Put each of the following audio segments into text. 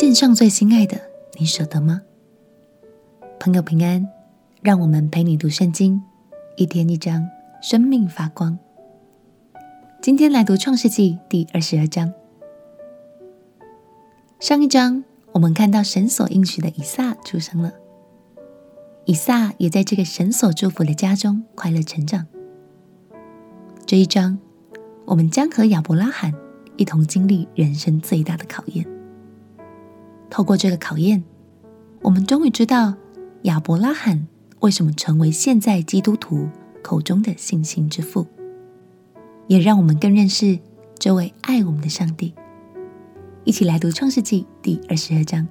献上最心爱的，你舍得吗？朋友平安，让我们陪你读圣经，一天一章，生命发光。今天来读创世纪第二十二章。上一章我们看到神所应许的以撒出生了，以撒也在这个神所祝福的家中快乐成长。这一章，我们将和亚伯拉罕一同经历人生最大的考验。透过这个考验，我们终于知道亚伯拉罕为什么成为现在基督徒口中的信心之父，也让我们更认识这位爱我们的上帝。一起来读创世纪第二十二章。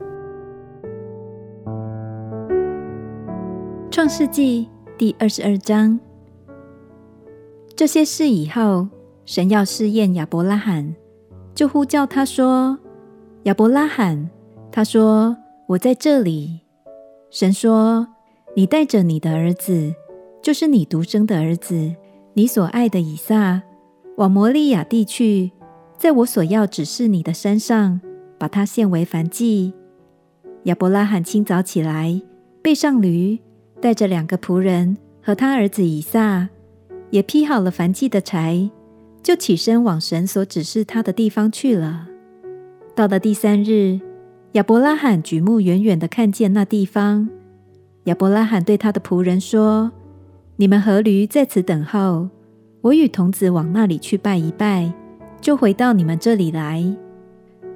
创世纪第二十二章。这些事以后，神要试验亚伯拉罕，就呼叫他说：“亚伯拉罕。”他说：“我在这里。”神说：“你带着你的儿子，就是你独生的儿子，你所爱的以撒，往摩利亚地去，在我所要指示你的山上，把他献为燔祭。”亚伯拉罕清早起来，背上驴，带着两个仆人和他儿子以撒。也劈好了燔祭的柴，就起身往神所指示他的地方去了。到了第三日，亚伯拉罕举目远远地看见那地方。亚伯拉罕对他的仆人说：“你们和驴在此等候，我与童子往那里去拜一拜，就回到你们这里来。”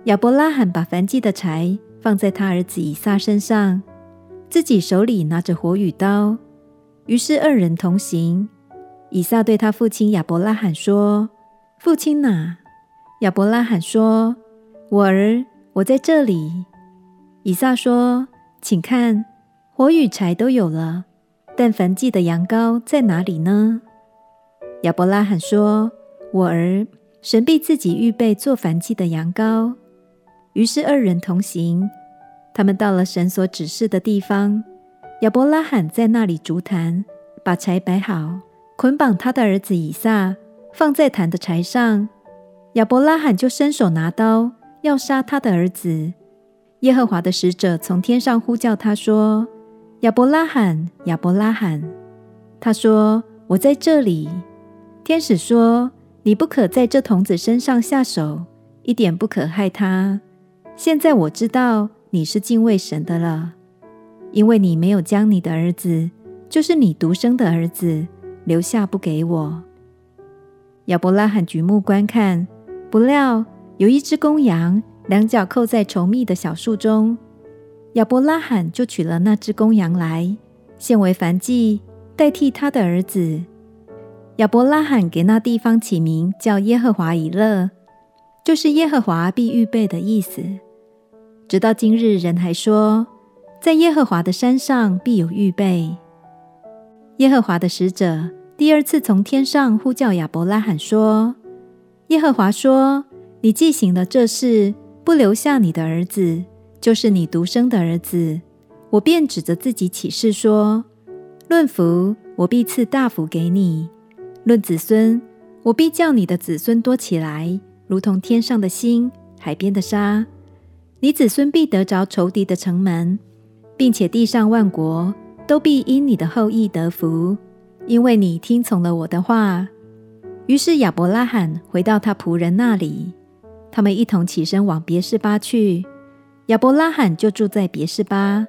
亚伯拉罕把燔祭的柴放在他儿子以撒身上，自己手里拿着火与刀。于是二人同行。以撒对他父亲亚伯拉罕说：“父亲哪？”亚伯拉罕说：“我儿，我在这里。”以撒说：“请看，火与柴都有了，但燔祭的羊羔在哪里呢？”亚伯拉罕说：“我儿，神必自己预备做燔祭的羊羔。”于是二人同行，他们到了神所指示的地方。亚伯拉罕在那里筑坛，把柴摆好。捆绑他的儿子以撒，放在坛的柴上。亚伯拉罕就伸手拿刀，要杀他的儿子。耶和华的使者从天上呼叫他说：“亚伯拉罕，亚伯拉罕。”他说：“我在这里。”天使说：“你不可在这童子身上下手，一点不可害他。现在我知道你是敬畏神的了，因为你没有将你的儿子，就是你独生的儿子。”留下不给我。亚伯拉罕举目观看，不料有一只公羊，两脚扣在稠密的小树中。亚伯拉罕就取了那只公羊来，献为燔祭，代替他的儿子。亚伯拉罕给那地方起名叫耶和华以勒，就是耶和华必预备的意思。直到今日，人还说，在耶和华的山上必有预备。耶和华的使者第二次从天上呼叫亚伯拉罕说：“耶和华说，你既行了这事，不留下你的儿子，就是你独生的儿子，我便指着自己起誓说：论福，我必赐大福给你；论子孙，我必叫你的子孙多起来，如同天上的星、海边的沙。你子孙必得着仇敌的城门，并且地上万国。”都必因你的后裔得福，因为你听从了我的话。于是亚伯拉罕回到他仆人那里，他们一同起身往别是巴去。亚伯拉罕就住在别是巴。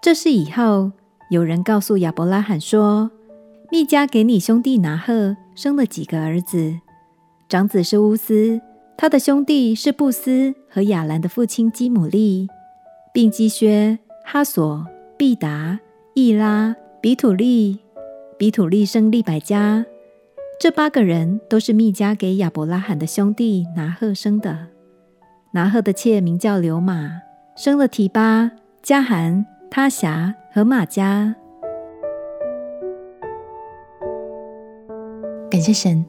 这事以后，有人告诉亚伯拉罕说：“密迦给你兄弟拿鹤生了几个儿子，长子是乌斯，他的兄弟是布斯和亚兰的父亲基母利，并基薛、哈索、毕达。”易拉、比土利、比土利生利百加，这八个人都是密迦给亚伯拉罕的兄弟拿鹤生的。拿鹤的妾名叫流玛，生了提巴、迦罕、他辖和玛迦。感谢神，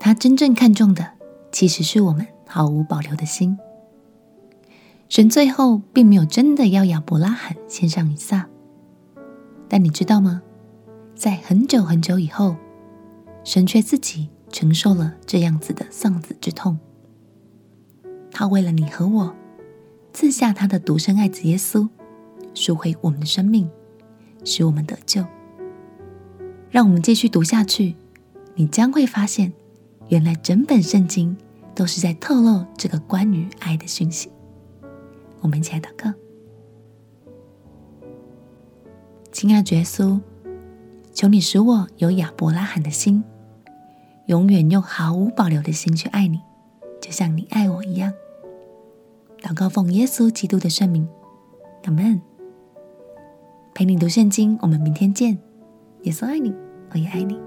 他真正看重的其实是我们毫无保留的心。神最后并没有真的要亚伯拉罕献上以撒。但你知道吗？在很久很久以后，神却自己承受了这样子的丧子之痛。他为了你和我，赐下他的独生爱子耶稣，赎回我们的生命，使我们得救。让我们继续读下去，你将会发现，原来整本圣经都是在透露这个关于爱的讯息。我们一起来祷告，亲爱的耶稣，求你使我有亚伯拉罕的心，永远用毫无保留的心去爱你，就像你爱我一样。祷告奉耶稣基督的圣名，阿门。陪你读圣经，我们明天见。耶稣爱你，我也爱你。